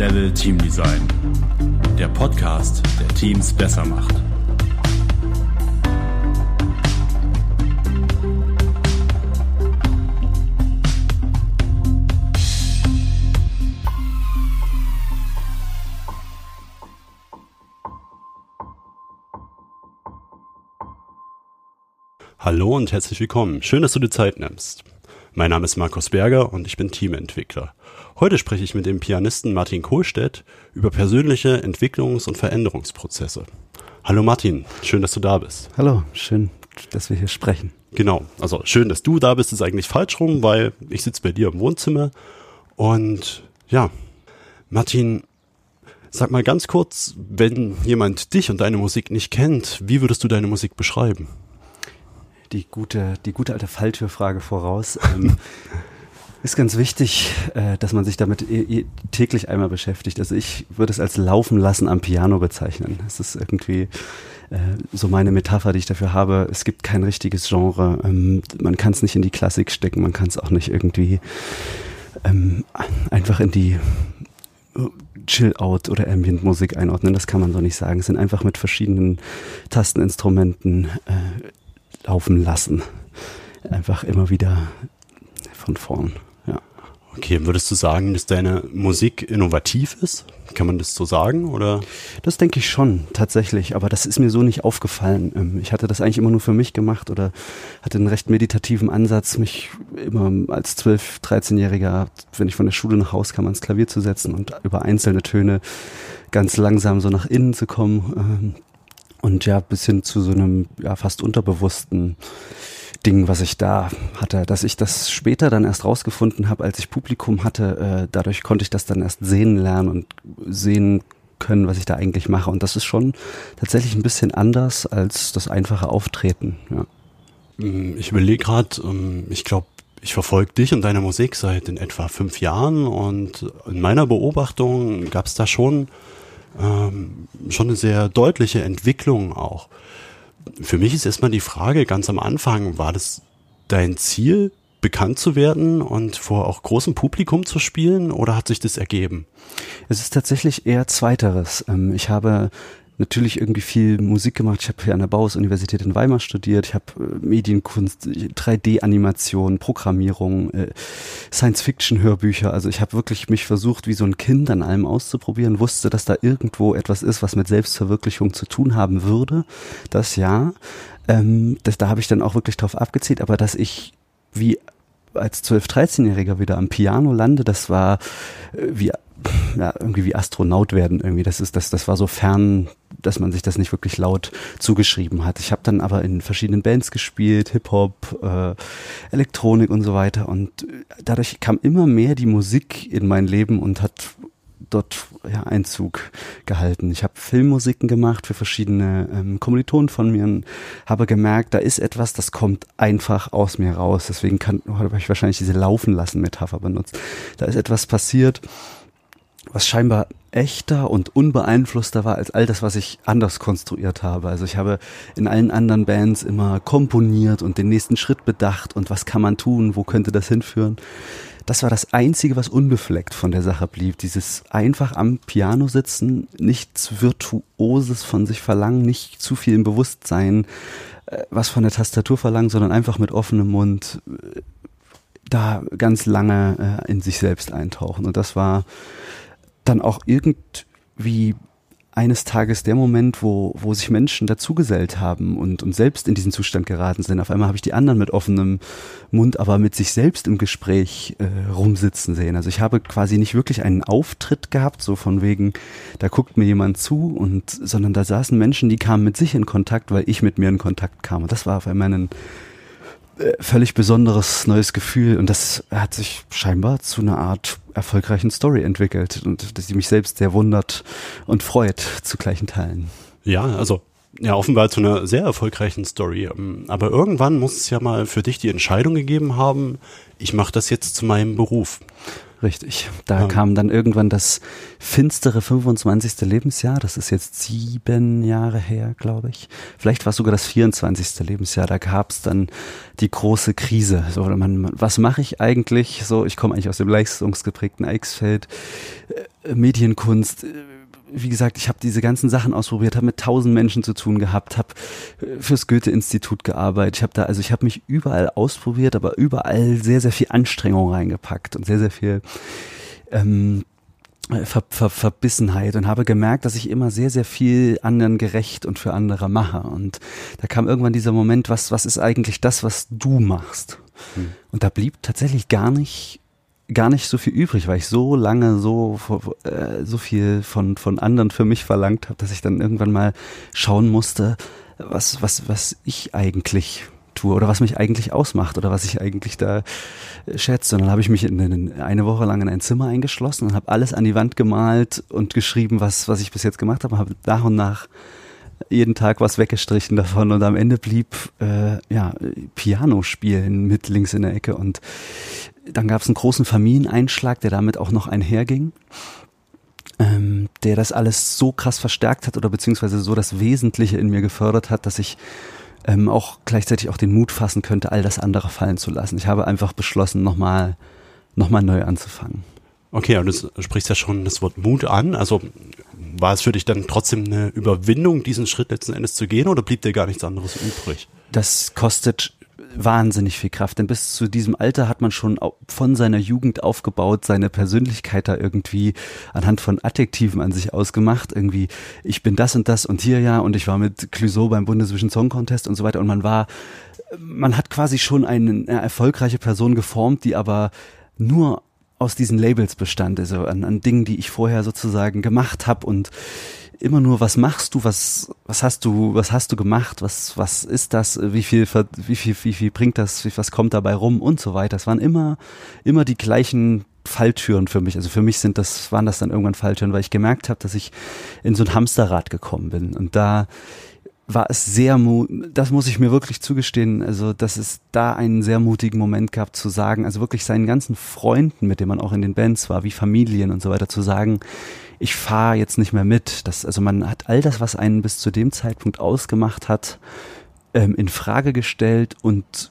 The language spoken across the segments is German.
Level Team Design. Der Podcast, der Teams besser macht. Hallo und herzlich willkommen. Schön, dass du dir Zeit nimmst. Mein Name ist Markus Berger und ich bin Teamentwickler. Heute spreche ich mit dem Pianisten Martin Kohlstedt über persönliche Entwicklungs- und Veränderungsprozesse. Hallo Martin, schön, dass du da bist. Hallo, schön, dass wir hier sprechen. Genau, also schön, dass du da bist, ist eigentlich falsch rum, weil ich sitze bei dir im Wohnzimmer und ja, Martin, sag mal ganz kurz, wenn jemand dich und deine Musik nicht kennt, wie würdest du deine Musik beschreiben? die gute, die gute alte Falltürfrage voraus. Ähm, ist ganz wichtig, äh, dass man sich damit täglich einmal beschäftigt. Also ich würde es als Laufen lassen am Piano bezeichnen. Es ist irgendwie äh, so meine Metapher, die ich dafür habe. Es gibt kein richtiges Genre. Ähm, man kann es nicht in die Klassik stecken, man kann es auch nicht irgendwie ähm, einfach in die Chill-Out oder Ambient-Musik einordnen. Das kann man so nicht sagen. Es sind einfach mit verschiedenen Tasteninstrumenten äh, laufen lassen. Einfach immer wieder von vorn. Okay, würdest du sagen, dass deine Musik innovativ ist? Kann man das so sagen oder? Das denke ich schon, tatsächlich. Aber das ist mir so nicht aufgefallen. Ähm, ich hatte das eigentlich immer nur für mich gemacht oder hatte einen recht meditativen Ansatz, mich immer als 12-, 13-Jähriger, wenn ich von der Schule nach Hause kam, ans Klavier zu setzen und über einzelne Töne ganz langsam so nach innen zu kommen ähm, und ja, bis hin zu so einem ja fast unterbewussten Ding, was ich da hatte, dass ich das später dann erst rausgefunden habe, als ich Publikum hatte. Äh, dadurch konnte ich das dann erst sehen lernen und sehen können, was ich da eigentlich mache. Und das ist schon tatsächlich ein bisschen anders als das einfache Auftreten. Ja. Mm, ich überlege gerade, ähm, ich glaube, ich verfolge dich und deine Musik seit in etwa fünf Jahren und in meiner Beobachtung gab es da schon ähm, schon eine sehr deutliche Entwicklung auch. Für mich ist erstmal die Frage ganz am Anfang, war das dein Ziel, bekannt zu werden und vor auch großem Publikum zu spielen oder hat sich das ergeben? Es ist tatsächlich eher zweiteres. Ähm, ich habe natürlich irgendwie viel Musik gemacht. Ich habe hier an der Bauhaus-Universität in Weimar studiert. Ich habe äh, Medienkunst, 3D-Animation, Programmierung, äh, Science-Fiction-Hörbücher. Also ich habe wirklich mich versucht, wie so ein Kind an allem auszuprobieren, wusste, dass da irgendwo etwas ist, was mit Selbstverwirklichung zu tun haben würde. Das ja. Ähm, das, da habe ich dann auch wirklich drauf abgezählt, aber dass ich wie als 12-, 13-Jähriger wieder am Piano lande, das war äh, wie ja, irgendwie wie Astronaut werden irgendwie. Das ist, das, das war so fern, dass man sich das nicht wirklich laut zugeschrieben hat. Ich habe dann aber in verschiedenen Bands gespielt, Hip-Hop, äh, Elektronik und so weiter. Und dadurch kam immer mehr die Musik in mein Leben und hat dort ja, Einzug gehalten. Ich habe Filmmusiken gemacht für verschiedene ähm, Kommilitonen von mir und habe gemerkt, da ist etwas, das kommt einfach aus mir raus. Deswegen kann, habe ich wahrscheinlich diese Laufen lassen Metapher benutzt. Da ist etwas passiert, was scheinbar echter und unbeeinflusster war als all das, was ich anders konstruiert habe. Also ich habe in allen anderen Bands immer komponiert und den nächsten Schritt bedacht und was kann man tun, wo könnte das hinführen. Das war das Einzige, was unbefleckt von der Sache blieb. Dieses einfach am Piano sitzen, nichts Virtuoses von sich verlangen, nicht zu viel im Bewusstsein, äh, was von der Tastatur verlangen, sondern einfach mit offenem Mund äh, da ganz lange äh, in sich selbst eintauchen. Und das war dann auch irgendwie eines Tages der Moment, wo, wo sich Menschen dazugesellt haben und, und selbst in diesen Zustand geraten sind. Auf einmal habe ich die anderen mit offenem Mund, aber mit sich selbst im Gespräch äh, rumsitzen sehen. Also ich habe quasi nicht wirklich einen Auftritt gehabt, so von wegen, da guckt mir jemand zu und, sondern da saßen Menschen, die kamen mit sich in Kontakt, weil ich mit mir in Kontakt kam. Und das war auf einmal ein völlig besonderes neues Gefühl und das hat sich scheinbar zu einer Art erfolgreichen Story entwickelt und dass sie mich selbst sehr wundert und freut zu gleichen Teilen. Ja, also ja, offenbar zu einer sehr erfolgreichen Story. Ähm, aber irgendwann muss es ja mal für dich die Entscheidung gegeben haben, ich mache das jetzt zu meinem Beruf. Richtig. Da ja. kam dann irgendwann das finstere 25. Lebensjahr. Das ist jetzt sieben Jahre her, glaube ich. Vielleicht war es sogar das 24. Lebensjahr. Da gab es dann die große Krise. So, man, was mache ich eigentlich? So, ich komme eigentlich aus dem leistungsgeprägten Eichsfeld. Äh, Medienkunst wie gesagt, ich habe diese ganzen Sachen ausprobiert, habe mit tausend Menschen zu tun gehabt, habe äh, fürs Goethe-Institut gearbeitet. Ich habe da, also ich habe mich überall ausprobiert, aber überall sehr, sehr viel Anstrengung reingepackt und sehr, sehr viel ähm, Ver, Ver, Verbissenheit und habe gemerkt, dass ich immer sehr, sehr viel anderen gerecht und für andere mache. Und da kam irgendwann dieser Moment, was, was ist eigentlich das, was du machst? Hm. Und da blieb tatsächlich gar nicht gar nicht so viel übrig, weil ich so lange so äh, so viel von von anderen für mich verlangt habe, dass ich dann irgendwann mal schauen musste, was was was ich eigentlich tue oder was mich eigentlich ausmacht oder was ich eigentlich da schätze. Und dann habe ich mich in, in, eine Woche lang in ein Zimmer eingeschlossen und habe alles an die Wand gemalt und geschrieben, was was ich bis jetzt gemacht habe, habe nach und nach jeden Tag was weggestrichen davon und am Ende blieb äh, ja Piano spielen mit links in der Ecke und dann gab es einen großen Familieneinschlag, der damit auch noch einherging, ähm, der das alles so krass verstärkt hat oder beziehungsweise so das Wesentliche in mir gefördert hat, dass ich ähm, auch gleichzeitig auch den Mut fassen könnte, all das andere fallen zu lassen. Ich habe einfach beschlossen, nochmal noch mal neu anzufangen. Okay, und du sprichst ja schon das Wort Mut an. Also war es für dich dann trotzdem eine Überwindung, diesen Schritt letzten Endes zu gehen oder blieb dir gar nichts anderes übrig? Das kostet wahnsinnig viel Kraft, denn bis zu diesem Alter hat man schon von seiner Jugend aufgebaut, seine Persönlichkeit da irgendwie anhand von Adjektiven an sich ausgemacht, irgendwie ich bin das und das und hier ja und ich war mit Clouseau beim Bundesvision Song Contest und so weiter und man war, man hat quasi schon eine, eine erfolgreiche Person geformt, die aber nur aus diesen Labels bestand, also an, an Dingen, die ich vorher sozusagen gemacht habe und immer nur, was machst du, was, was hast du, was hast du gemacht, was, was ist das, wie viel, wie viel, wie viel bringt das, was kommt dabei rum und so weiter. Es waren immer, immer die gleichen Falltüren für mich. Also für mich sind das, waren das dann irgendwann Falltüren, weil ich gemerkt habe, dass ich in so ein Hamsterrad gekommen bin. Und da war es sehr, das muss ich mir wirklich zugestehen, also dass es da einen sehr mutigen Moment gab zu sagen, also wirklich seinen ganzen Freunden, mit denen man auch in den Bands war, wie Familien und so weiter, zu sagen, ich fahre jetzt nicht mehr mit. Das, also man hat all das, was einen bis zu dem Zeitpunkt ausgemacht hat, ähm, in Frage gestellt und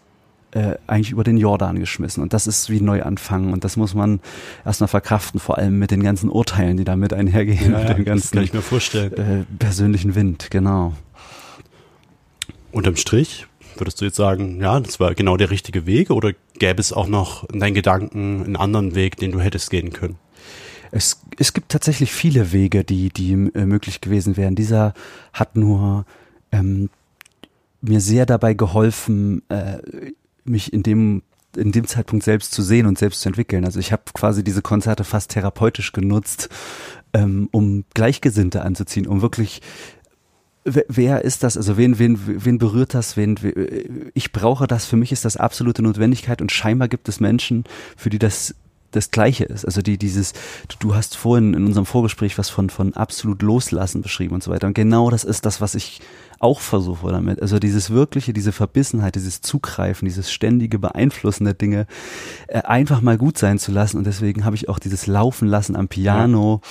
äh, eigentlich über den Jordan geschmissen. Und das ist wie Neuanfangen. Und das muss man erstmal verkraften, vor allem mit den ganzen Urteilen, die damit einhergehen, ja, mit dem ganzen kann ich mir vorstellen. Äh, persönlichen Wind, genau. Unterm Strich würdest du jetzt sagen, ja, das war genau der richtige Weg oder gäbe es auch noch in deinen Gedanken einen anderen Weg, den du hättest gehen können? Es, es gibt tatsächlich viele Wege, die, die äh, möglich gewesen wären. Dieser hat nur ähm, mir sehr dabei geholfen, äh, mich in dem in dem Zeitpunkt selbst zu sehen und selbst zu entwickeln. Also ich habe quasi diese Konzerte fast therapeutisch genutzt, ähm, um Gleichgesinnte anzuziehen, um wirklich wer ist das? Also wen, wen, wen berührt das? Wen, ich brauche das. Für mich ist das absolute Notwendigkeit und scheinbar gibt es Menschen, für die das das Gleiche ist. Also die, dieses, du hast vorhin in unserem Vorgespräch was von, von absolut loslassen beschrieben und so weiter. Und genau das ist das, was ich auch versuche damit. Also dieses wirkliche, diese Verbissenheit, dieses Zugreifen, dieses ständige Beeinflussen der Dinge, äh, einfach mal gut sein zu lassen. Und deswegen habe ich auch dieses Laufen lassen am Piano. Ja.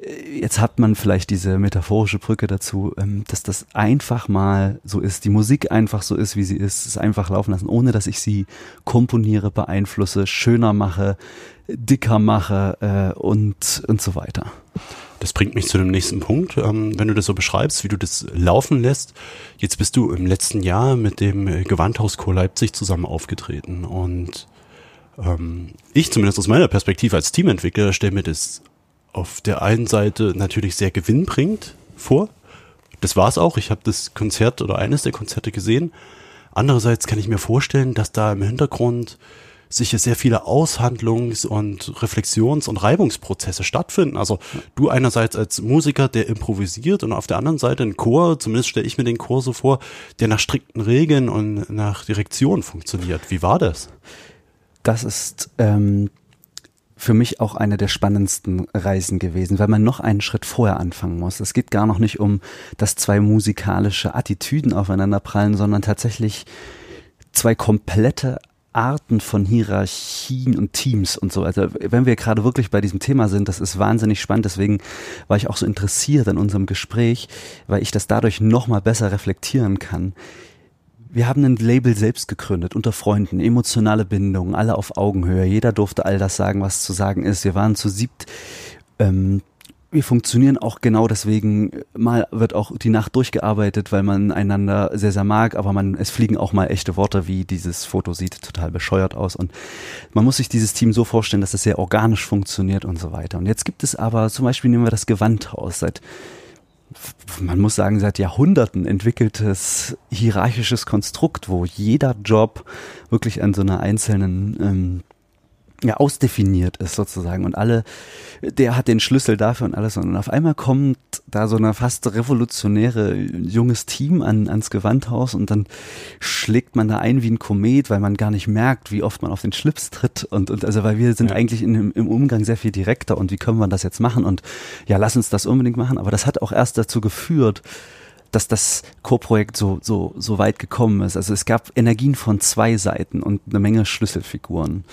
Äh, jetzt hat man vielleicht diese metaphorische Brücke dazu, ähm, dass das einfach mal so ist, die Musik einfach so ist, wie sie ist, es einfach laufen lassen, ohne dass ich sie komponiere, beeinflusse, schöner mache, dicker mache äh, und, und so weiter. Das bringt mich zu dem nächsten Punkt. Ähm, wenn du das so beschreibst, wie du das laufen lässt, jetzt bist du im letzten Jahr mit dem Gewandhauschor Leipzig zusammen aufgetreten und ähm, ich zumindest aus meiner Perspektive als Teamentwickler stelle mir das auf der einen Seite natürlich sehr gewinnbringend vor. Das war es auch. Ich habe das Konzert oder eines der Konzerte gesehen. Andererseits kann ich mir vorstellen, dass da im Hintergrund sicher sehr viele Aushandlungs- und Reflexions- und Reibungsprozesse stattfinden. Also du einerseits als Musiker, der improvisiert und auf der anderen Seite ein Chor, zumindest stelle ich mir den Chor so vor, der nach strikten Regeln und nach Direktion funktioniert. Wie war das? Das ist ähm, für mich auch eine der spannendsten Reisen gewesen, weil man noch einen Schritt vorher anfangen muss. Es geht gar noch nicht um, dass zwei musikalische Attitüden aufeinander prallen, sondern tatsächlich zwei komplette Arten von Hierarchien und Teams und so. Also wenn wir gerade wirklich bei diesem Thema sind, das ist wahnsinnig spannend. Deswegen war ich auch so interessiert an unserem Gespräch, weil ich das dadurch noch mal besser reflektieren kann. Wir haben ein Label selbst gegründet, unter Freunden, emotionale Bindungen, alle auf Augenhöhe. Jeder durfte all das sagen, was zu sagen ist. Wir waren zu siebt. Ähm, wir funktionieren auch genau deswegen. Mal wird auch die Nacht durchgearbeitet, weil man einander sehr, sehr mag, aber man, es fliegen auch mal echte Worte, wie dieses Foto sieht total bescheuert aus. Und man muss sich dieses Team so vorstellen, dass es sehr organisch funktioniert und so weiter. Und jetzt gibt es aber, zum Beispiel nehmen wir das Gewandhaus, seit man muss sagen, seit Jahrhunderten entwickeltes hierarchisches Konstrukt, wo jeder Job wirklich an so einer einzelnen ähm, ja, ausdefiniert ist sozusagen und alle, der hat den Schlüssel dafür und alles und auf einmal kommt da so eine fast revolutionäre junges Team an, ans Gewandhaus und dann schlägt man da ein wie ein Komet, weil man gar nicht merkt, wie oft man auf den Schlips tritt und, und also weil wir sind ja. eigentlich in, im Umgang sehr viel direkter und wie können wir das jetzt machen und ja, lass uns das unbedingt machen, aber das hat auch erst dazu geführt, dass das Co-Projekt so, so, so weit gekommen ist. Also es gab Energien von zwei Seiten und eine Menge Schlüsselfiguren.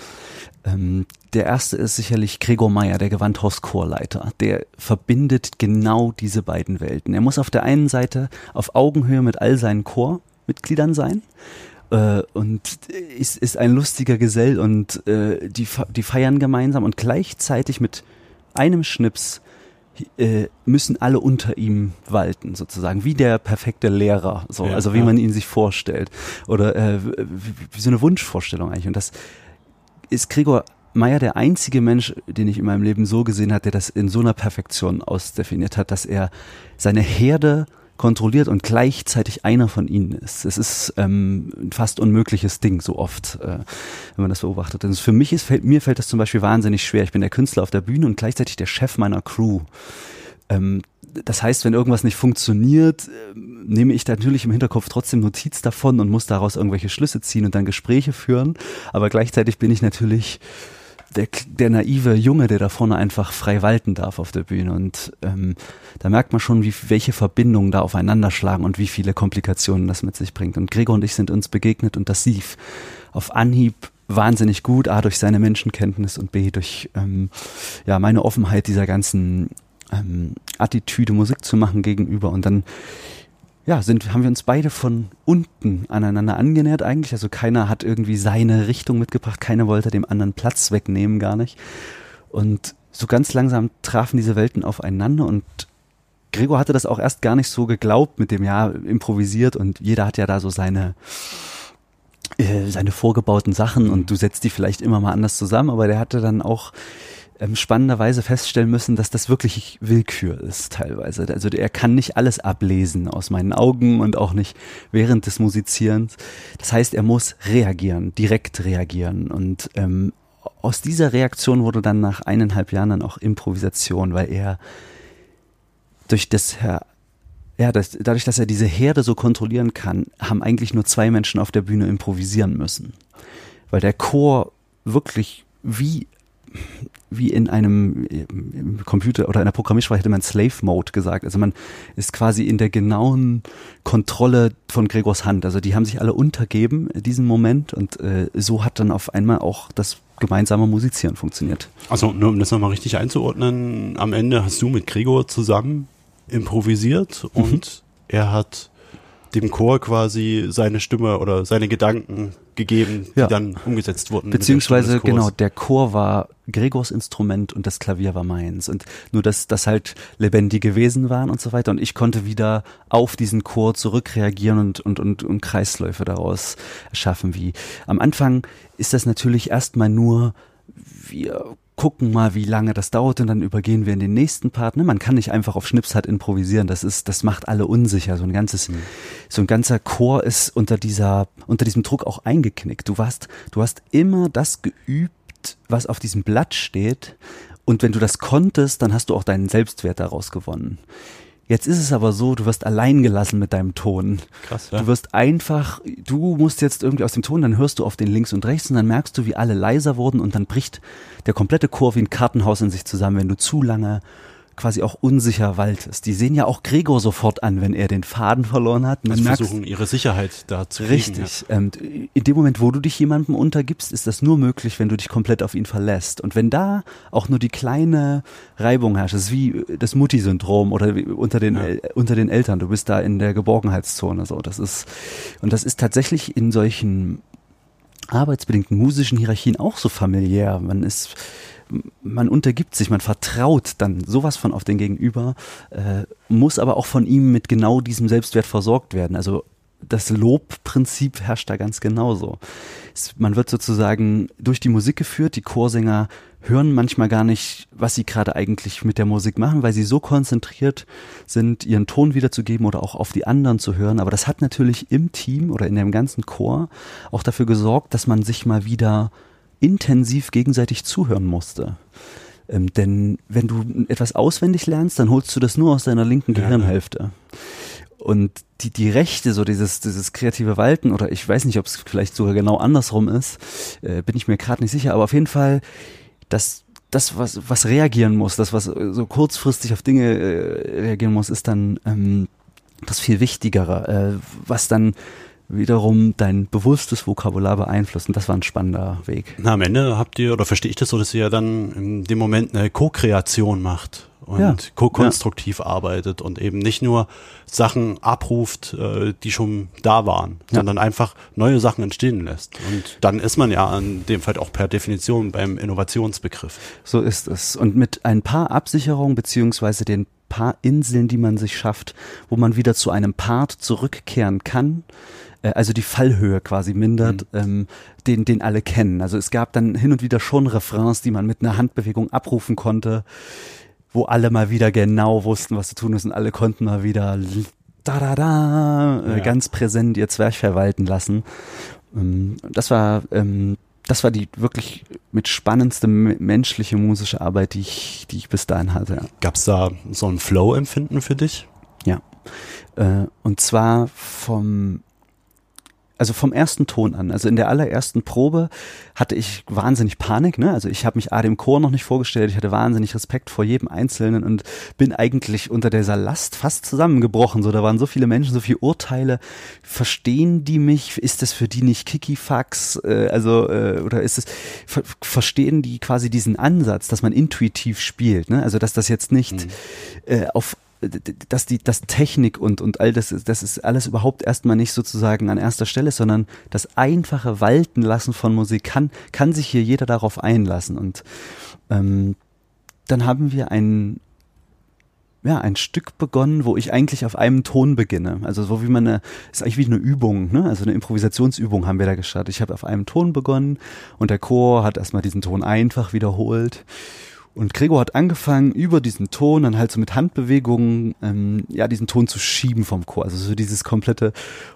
Ähm, der erste ist sicherlich Gregor Meyer, der Gewandhaus-Chorleiter. Der verbindet genau diese beiden Welten. Er muss auf der einen Seite auf Augenhöhe mit all seinen Chormitgliedern sein äh, und ist, ist ein lustiger Gesell und äh, die, die feiern gemeinsam und gleichzeitig mit einem Schnips äh, müssen alle unter ihm walten, sozusagen, wie der perfekte Lehrer, so, ja, also wie ja. man ihn sich vorstellt. Oder äh, wie, wie so eine Wunschvorstellung eigentlich. Und das ist Gregor Meyer der einzige Mensch, den ich in meinem Leben so gesehen hat, der das in so einer Perfektion ausdefiniert hat, dass er seine Herde kontrolliert und gleichzeitig einer von ihnen ist. Es ist ähm, ein fast unmögliches Ding, so oft, äh, wenn man das beobachtet. Also für mich ist, fällt, mir fällt das zum Beispiel wahnsinnig schwer. Ich bin der Künstler auf der Bühne und gleichzeitig der Chef meiner Crew. Ähm, das heißt, wenn irgendwas nicht funktioniert, äh, nehme ich natürlich im Hinterkopf trotzdem Notiz davon und muss daraus irgendwelche Schlüsse ziehen und dann Gespräche führen. Aber gleichzeitig bin ich natürlich der, der naive Junge, der da vorne einfach frei walten darf auf der Bühne. Und ähm, da merkt man schon, wie, welche Verbindungen da aufeinander schlagen und wie viele Komplikationen das mit sich bringt. Und Gregor und ich sind uns begegnet und das lief auf Anhieb wahnsinnig gut, A durch seine Menschenkenntnis und B durch ähm, ja meine Offenheit dieser ganzen ähm, Attitüde, Musik zu machen gegenüber. Und dann ja, sind, haben wir uns beide von unten aneinander angenähert eigentlich. Also keiner hat irgendwie seine Richtung mitgebracht, keiner wollte dem anderen Platz wegnehmen, gar nicht. Und so ganz langsam trafen diese Welten aufeinander und Gregor hatte das auch erst gar nicht so geglaubt mit dem ja improvisiert und jeder hat ja da so seine äh, seine vorgebauten Sachen und du setzt die vielleicht immer mal anders zusammen, aber der hatte dann auch ähm, spannenderweise feststellen müssen, dass das wirklich Willkür ist teilweise. Also er kann nicht alles ablesen aus meinen Augen und auch nicht während des Musizierens. Das heißt, er muss reagieren, direkt reagieren. Und ähm, aus dieser Reaktion wurde dann nach eineinhalb Jahren dann auch Improvisation, weil er durch das ja, das, dadurch, dass er diese Herde so kontrollieren kann, haben eigentlich nur zwei Menschen auf der Bühne improvisieren müssen. Weil der Chor wirklich wie wie in einem Computer oder einer Programmiersprache hätte man Slave Mode gesagt. Also man ist quasi in der genauen Kontrolle von Gregors Hand. Also die haben sich alle untergeben, diesen Moment. Und äh, so hat dann auf einmal auch das gemeinsame Musizieren funktioniert. Also nur um das nochmal richtig einzuordnen, am Ende hast du mit Gregor zusammen improvisiert mhm. und er hat dem Chor quasi seine Stimme oder seine Gedanken gegeben, die ja. dann umgesetzt wurden. Beziehungsweise, der genau, der Chor war Gregors Instrument und das Klavier war meins. Und nur, dass das halt lebendige Wesen waren und so weiter. Und ich konnte wieder auf diesen Chor zurückreagieren und, und, und, und Kreisläufe daraus schaffen. Wie am Anfang ist das natürlich erstmal nur, wir gucken mal, wie lange das dauert und dann übergehen wir in den nächsten Part. Ne? Man kann nicht einfach auf Schnips halt improvisieren. Das ist, das macht alle unsicher. So ein ganzes, mhm. so ein ganzer Chor ist unter dieser, unter diesem Druck auch eingeknickt. Du warst, du hast immer das geübt, was auf diesem Blatt steht. Und wenn du das konntest, dann hast du auch deinen Selbstwert daraus gewonnen. Jetzt ist es aber so, du wirst allein gelassen mit deinem Ton. Krass, ja. Du wirst einfach, du musst jetzt irgendwie aus dem Ton, dann hörst du auf den links und rechts und dann merkst du, wie alle leiser wurden und dann bricht der komplette Chor wie ein Kartenhaus in sich zusammen, wenn du zu lange quasi auch unsicher waltest. Die sehen ja auch Gregor sofort an, wenn er den Faden verloren hat. Man also merkt, versuchen ihre Sicherheit da zu kriegen. Richtig. Ja. Ähm, in dem Moment, wo du dich jemandem untergibst, ist das nur möglich, wenn du dich komplett auf ihn verlässt. Und wenn da auch nur die kleine Reibung herrscht, das ist wie das Mutti-Syndrom oder unter den, ja. unter den Eltern, du bist da in der Geborgenheitszone, so. Das ist, und das ist tatsächlich in solchen arbeitsbedingten musischen Hierarchien auch so familiär. Man ist, man untergibt sich, man vertraut dann sowas von auf den Gegenüber, äh, muss aber auch von ihm mit genau diesem Selbstwert versorgt werden. Also das Lobprinzip herrscht da ganz genauso. Man wird sozusagen durch die Musik geführt, die Chorsänger hören manchmal gar nicht, was sie gerade eigentlich mit der Musik machen, weil sie so konzentriert sind, ihren Ton wiederzugeben oder auch auf die anderen zu hören. Aber das hat natürlich im Team oder in dem ganzen Chor auch dafür gesorgt, dass man sich mal wieder intensiv gegenseitig zuhören musste. Ähm, denn wenn du etwas auswendig lernst, dann holst du das nur aus deiner linken Gehirnhälfte. Und die, die Rechte, so dieses, dieses kreative Walten, oder ich weiß nicht, ob es vielleicht sogar genau andersrum ist, äh, bin ich mir gerade nicht sicher, aber auf jeden Fall, das, das, was, was reagieren muss, das, was so kurzfristig auf Dinge äh, reagieren muss, ist dann ähm, das viel Wichtigere, äh, was dann wiederum dein bewusstes Vokabular beeinflusst. Und das war ein spannender Weg. Na, am Ende habt ihr, oder verstehe ich das so, dass ihr ja dann in dem Moment eine Co-Kreation macht und ja. ko-konstruktiv ja. arbeitet und eben nicht nur Sachen abruft, äh, die schon da waren, ja. sondern einfach neue Sachen entstehen lässt. Und dann ist man ja in dem Fall auch per Definition beim Innovationsbegriff. So ist es. Und mit ein paar Absicherungen beziehungsweise den paar Inseln, die man sich schafft, wo man wieder zu einem Part zurückkehren kann, äh, also die Fallhöhe quasi mindert, mhm. ähm, den, den alle kennen. Also es gab dann hin und wieder schon Refrains, die man mit einer Handbewegung abrufen konnte wo alle mal wieder genau wussten, was zu tun ist und alle konnten mal wieder da da da ja. ganz präsent ihr Zwerch verwalten lassen. Ähm, das war ähm, das war die wirklich mit spannendste menschliche musische Arbeit, die ich die ich bis dahin hatte. Gab es da so ein Flow-Empfinden für dich? Ja. Äh, und zwar vom also vom ersten Ton an, also in der allerersten Probe hatte ich wahnsinnig Panik, ne? Also ich habe mich A dem Chor noch nicht vorgestellt, ich hatte wahnsinnig Respekt vor jedem Einzelnen und bin eigentlich unter dieser Last fast zusammengebrochen. So, da waren so viele Menschen, so viele Urteile. Verstehen die mich? Ist das für die nicht Kikifax? Äh, also äh, oder ist es ver verstehen die quasi diesen Ansatz, dass man intuitiv spielt, ne? Also dass das jetzt nicht mhm. äh, auf dass die, das Technik und, und all das, das ist alles überhaupt erstmal nicht sozusagen an erster Stelle, sondern das einfache Walten lassen von Musik kann, kann sich hier jeder darauf einlassen. Und ähm, dann haben wir ein, ja, ein Stück begonnen, wo ich eigentlich auf einem Ton beginne. Also so wie man eine, ist eigentlich wie eine Übung, ne? Also eine Improvisationsübung haben wir da gestartet. Ich habe auf einem Ton begonnen und der Chor hat erstmal diesen Ton einfach wiederholt. Und Gregor hat angefangen, über diesen Ton dann halt so mit Handbewegungen, ähm, ja, diesen Ton zu schieben vom Chor. Also so dieses komplette,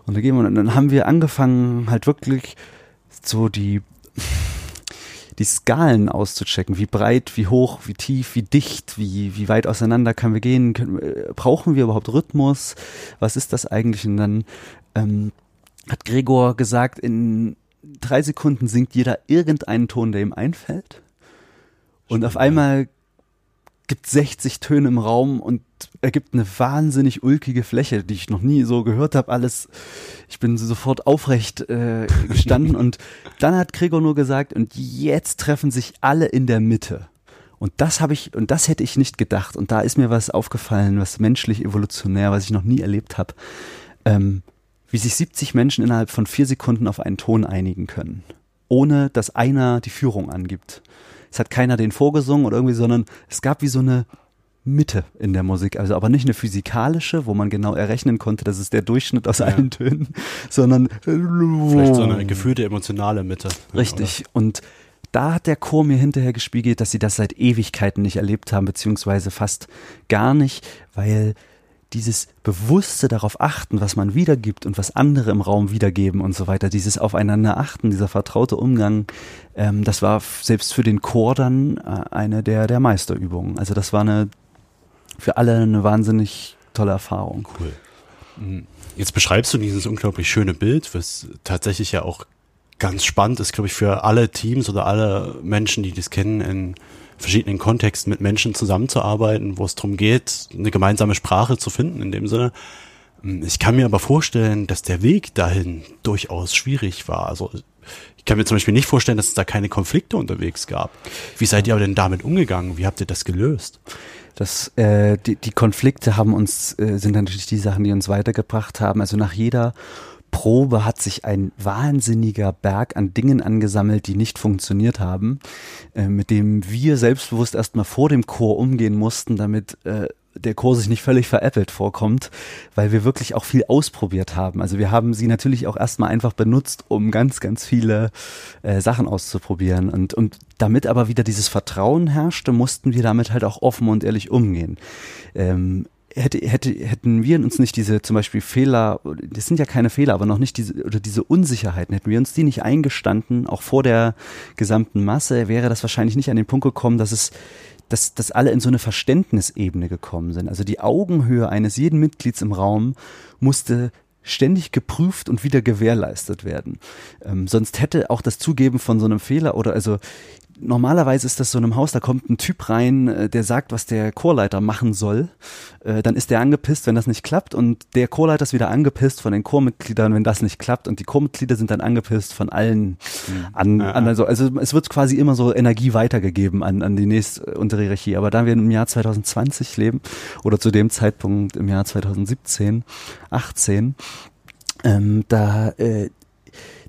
wir, und dann haben wir angefangen, halt wirklich so die, die Skalen auszuchecken. Wie breit, wie hoch, wie tief, wie dicht, wie, wie weit auseinander können wir gehen? Können, äh, brauchen wir überhaupt Rhythmus? Was ist das eigentlich? Und dann ähm, hat Gregor gesagt, in drei Sekunden singt jeder irgendeinen Ton, der ihm einfällt. Und auf einmal gibt 60 Töne im Raum und ergibt eine wahnsinnig ulkige Fläche, die ich noch nie so gehört habe. Alles, ich bin sofort aufrecht äh, gestanden und dann hat Gregor nur gesagt, und jetzt treffen sich alle in der Mitte. Und das habe ich, und das hätte ich nicht gedacht. Und da ist mir was aufgefallen, was menschlich evolutionär, was ich noch nie erlebt habe. Ähm, wie sich 70 Menschen innerhalb von vier Sekunden auf einen Ton einigen können, ohne dass einer die Führung angibt es hat keiner den vorgesungen oder irgendwie, sondern es gab wie so eine Mitte in der Musik, also aber nicht eine physikalische, wo man genau errechnen konnte, das ist der Durchschnitt aus ja. allen Tönen, sondern vielleicht so eine gefühlte emotionale Mitte. Richtig. Oder? Und da hat der Chor mir hinterher gespiegelt, dass sie das seit Ewigkeiten nicht erlebt haben, beziehungsweise fast gar nicht, weil dieses bewusste darauf achten, was man wiedergibt und was andere im Raum wiedergeben und so weiter, dieses aufeinander achten, dieser vertraute Umgang, ähm, das war selbst für den Chor dann äh, eine der, der Meisterübungen. Also das war eine für alle eine wahnsinnig tolle Erfahrung. Cool. Mhm. Jetzt beschreibst du dieses unglaublich schöne Bild, was tatsächlich ja auch ganz spannend ist, glaube ich, für alle Teams oder alle Menschen, die das kennen, in verschiedenen Kontexten mit Menschen zusammenzuarbeiten, wo es darum geht, eine gemeinsame Sprache zu finden in dem Sinne. Ich kann mir aber vorstellen, dass der Weg dahin durchaus schwierig war. Also ich kann mir zum Beispiel nicht vorstellen, dass es da keine Konflikte unterwegs gab. Wie seid ihr aber denn damit umgegangen? Wie habt ihr das gelöst? Das, äh, die, die Konflikte haben uns, äh, sind natürlich die Sachen, die uns weitergebracht haben. Also nach jeder Probe hat sich ein wahnsinniger Berg an Dingen angesammelt, die nicht funktioniert haben, äh, mit dem wir selbstbewusst erstmal vor dem Chor umgehen mussten, damit äh, der Chor sich nicht völlig veräppelt vorkommt, weil wir wirklich auch viel ausprobiert haben. Also wir haben sie natürlich auch erstmal einfach benutzt, um ganz, ganz viele äh, Sachen auszuprobieren. Und, und damit aber wieder dieses Vertrauen herrschte, mussten wir damit halt auch offen und ehrlich umgehen. Ähm, hätte, hätte, hätten wir uns nicht diese zum Beispiel Fehler, das sind ja keine Fehler, aber noch nicht diese oder diese Unsicherheiten, hätten wir uns die nicht eingestanden, auch vor der gesamten Masse, wäre das wahrscheinlich nicht an den Punkt gekommen, dass es dass, dass alle in so eine Verständnisebene gekommen sind. Also die Augenhöhe eines jeden Mitglieds im Raum musste ständig geprüft und wieder gewährleistet werden. Ähm, sonst hätte auch das Zugeben von so einem Fehler oder also normalerweise ist das so in einem Haus, da kommt ein Typ rein, äh, der sagt, was der Chorleiter machen soll. Äh, dann ist der angepisst, wenn das nicht klappt und der Chorleiter ist wieder angepisst von den Chormitgliedern, wenn das nicht klappt und die Chormitglieder sind dann angepisst von allen mhm. an, an also, also es wird quasi immer so Energie weitergegeben an, an die nächste untere Hierarchie. Aber da wir im Jahr 2020 leben oder zu dem Zeitpunkt im Jahr 2017, 18, ähm, da äh,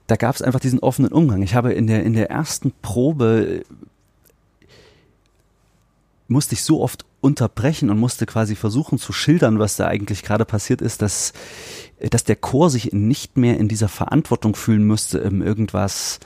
da gab es einfach diesen offenen Umgang. Ich habe in der, in der ersten Probe musste ich so oft unterbrechen und musste quasi versuchen zu schildern, was da eigentlich gerade passiert ist, dass, dass der Chor sich nicht mehr in dieser Verantwortung fühlen müsste, um irgendwas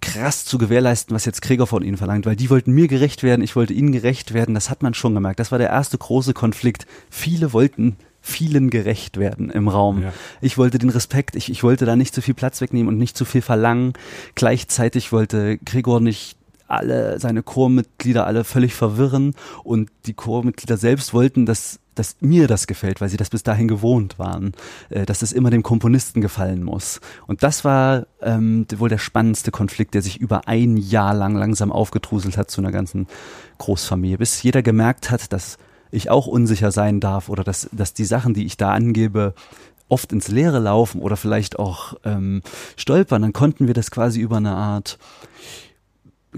krass zu gewährleisten, was jetzt Gregor von ihnen verlangt, weil die wollten mir gerecht werden, ich wollte ihnen gerecht werden, das hat man schon gemerkt. Das war der erste große Konflikt. Viele wollten vielen gerecht werden im Raum. Ja. Ich wollte den Respekt, ich, ich wollte da nicht zu viel Platz wegnehmen und nicht zu viel verlangen. Gleichzeitig wollte Gregor nicht alle seine Chormitglieder alle völlig verwirren und die Chormitglieder selbst wollten, dass, dass mir das gefällt, weil sie das bis dahin gewohnt waren, äh, dass es immer dem Komponisten gefallen muss. Und das war ähm, wohl der spannendste Konflikt, der sich über ein Jahr lang langsam aufgedruselt hat zu einer ganzen Großfamilie, bis jeder gemerkt hat, dass ich auch unsicher sein darf oder dass, dass die Sachen, die ich da angebe, oft ins Leere laufen oder vielleicht auch ähm, stolpern, dann konnten wir das quasi über eine Art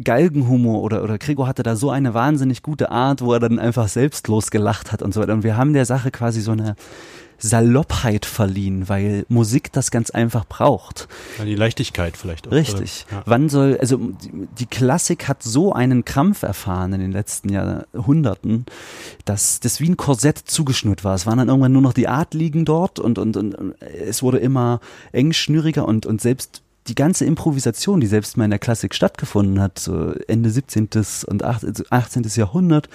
Galgenhumor oder, oder Gregor hatte da so eine wahnsinnig gute Art, wo er dann einfach selbstlos gelacht hat und so weiter. Und wir haben der Sache quasi so eine, Saloppheit verliehen, weil Musik das ganz einfach braucht. Ja, die Leichtigkeit vielleicht auch. Richtig. Ja. Wann soll, also die Klassik hat so einen Krampf erfahren in den letzten Jahrhunderten, dass das wie ein Korsett zugeschnürt war. Es waren dann irgendwann nur noch die Adligen dort und, und, und es wurde immer engschnüriger und, und selbst die ganze Improvisation, die selbst mal in der Klassik stattgefunden hat, so Ende 17. und 18. Jahrhundert,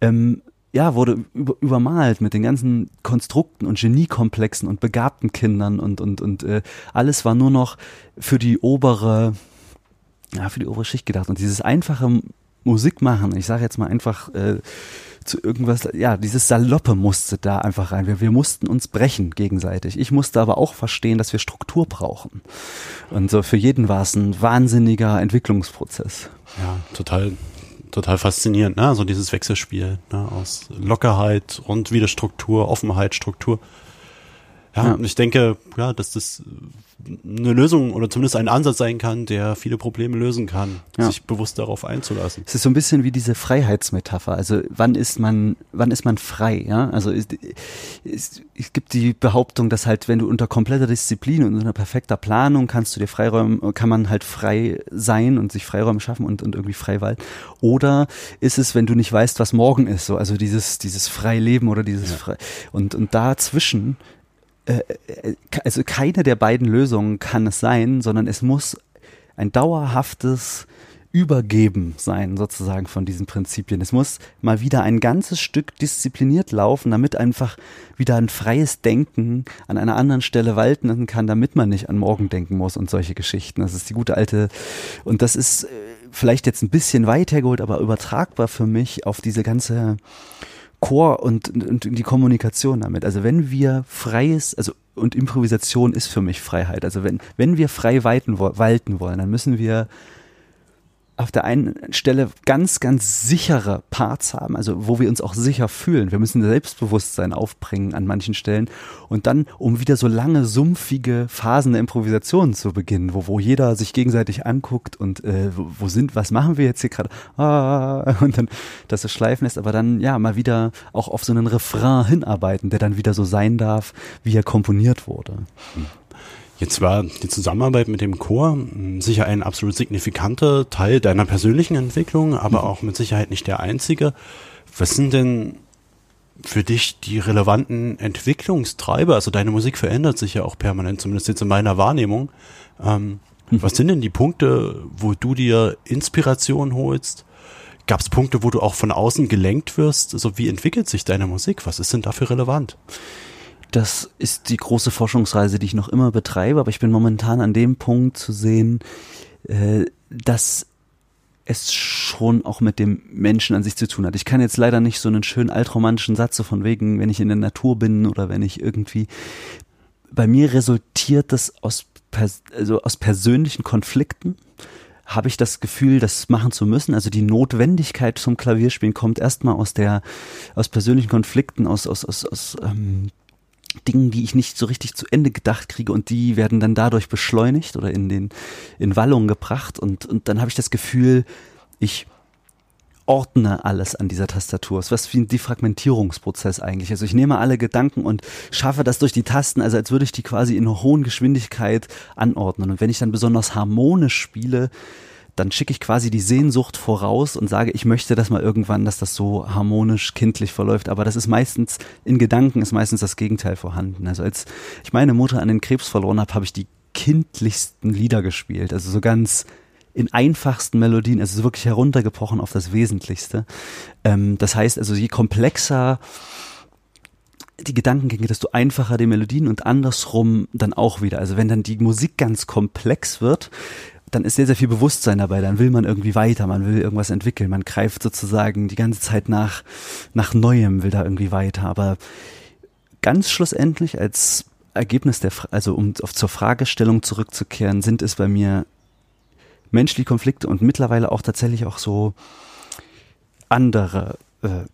ähm, ja, wurde über, übermalt mit den ganzen Konstrukten und Geniekomplexen und begabten Kindern und, und, und äh, alles war nur noch für die obere, ja, für die obere Schicht gedacht. Und dieses einfache Musik machen, ich sage jetzt mal einfach äh, zu irgendwas, ja, dieses Saloppe musste da einfach rein. Wir, wir mussten uns brechen gegenseitig. Ich musste aber auch verstehen, dass wir Struktur brauchen. Und so für jeden war es ein wahnsinniger Entwicklungsprozess. Ja, total total faszinierend, ne? So dieses Wechselspiel ne? aus Lockerheit und wieder Struktur, Offenheit, Struktur. Ja, ja. ich denke, ja, dass das eine Lösung oder zumindest ein Ansatz sein kann, der viele Probleme lösen kann, ja. sich bewusst darauf einzulassen. Es ist so ein bisschen wie diese Freiheitsmetapher. Also wann ist man, wann ist man frei? Ja, also es, es, es gibt die Behauptung, dass halt, wenn du unter kompletter Disziplin und unter perfekter Planung kannst du dir Freiräume, kann man halt frei sein und sich Freiräume schaffen und, und irgendwie frei walten. Oder ist es, wenn du nicht weißt, was morgen ist, so also dieses dieses freie Leben oder dieses ja. frei und und dazwischen also keine der beiden Lösungen kann es sein, sondern es muss ein dauerhaftes Übergeben sein, sozusagen von diesen Prinzipien. Es muss mal wieder ein ganzes Stück diszipliniert laufen, damit einfach wieder ein freies Denken an einer anderen Stelle walten kann, damit man nicht an morgen denken muss und solche Geschichten. Das ist die gute alte, und das ist äh, vielleicht jetzt ein bisschen weitergeholt, aber übertragbar für mich auf diese ganze Chor und, und die Kommunikation damit. Also wenn wir freies, also und Improvisation ist für mich Freiheit. Also wenn, wenn wir frei walten, walten wollen, dann müssen wir auf der einen Stelle ganz, ganz sichere Parts haben, also wo wir uns auch sicher fühlen. Wir müssen Selbstbewusstsein aufbringen an manchen Stellen und dann, um wieder so lange sumpfige Phasen der Improvisation zu beginnen, wo, wo jeder sich gegenseitig anguckt und äh, wo, sind, was machen wir jetzt hier gerade? Ah, und dann das so schleifen lässt, aber dann ja mal wieder auch auf so einen Refrain hinarbeiten, der dann wieder so sein darf, wie er komponiert wurde. Hm. Jetzt war die Zusammenarbeit mit dem Chor hm, sicher ein absolut signifikanter Teil deiner persönlichen Entwicklung, aber mhm. auch mit Sicherheit nicht der einzige. Was sind denn für dich die relevanten Entwicklungstreiber? Also deine Musik verändert sich ja auch permanent, zumindest jetzt in meiner Wahrnehmung. Ähm, mhm. Was sind denn die Punkte, wo du dir Inspiration holst? Gab es Punkte, wo du auch von außen gelenkt wirst? Also wie entwickelt sich deine Musik? Was ist denn dafür relevant? Das ist die große Forschungsreise, die ich noch immer betreibe, aber ich bin momentan an dem Punkt zu sehen, äh, dass es schon auch mit dem Menschen an sich zu tun hat. Ich kann jetzt leider nicht so einen schönen altromantischen Satz so von wegen, wenn ich in der Natur bin oder wenn ich irgendwie bei mir resultiert das aus, also aus persönlichen Konflikten habe ich das Gefühl, das machen zu müssen. Also die Notwendigkeit zum Klavierspielen kommt erstmal aus der, aus persönlichen Konflikten, aus, aus, aus, aus ähm, Dingen, die ich nicht so richtig zu Ende gedacht kriege und die werden dann dadurch beschleunigt oder in den in Wallung gebracht und und dann habe ich das Gefühl, ich ordne alles an dieser Tastatur. Es ist was wie ein Defragmentierungsprozess eigentlich. Also ich nehme alle Gedanken und schaffe das durch die Tasten, also als würde ich die quasi in hohen Geschwindigkeit anordnen. Und wenn ich dann besonders harmonisch spiele, dann schicke ich quasi die Sehnsucht voraus und sage, ich möchte das mal irgendwann, dass das so harmonisch kindlich verläuft. Aber das ist meistens, in Gedanken ist meistens das Gegenteil vorhanden. Also als ich meine Mutter an den Krebs verloren habe, habe ich die kindlichsten Lieder gespielt. Also so ganz in einfachsten Melodien, also wirklich heruntergebrochen auf das Wesentlichste. Ähm, das heißt also, je komplexer die Gedankengänge, desto einfacher die Melodien und andersrum dann auch wieder. Also wenn dann die Musik ganz komplex wird, dann ist sehr, sehr viel Bewusstsein dabei. Dann will man irgendwie weiter, man will irgendwas entwickeln. Man greift sozusagen die ganze Zeit nach, nach Neuem, will da irgendwie weiter. Aber ganz schlussendlich als Ergebnis der, also um auf zur Fragestellung zurückzukehren, sind es bei mir menschliche Konflikte und mittlerweile auch tatsächlich auch so andere äh,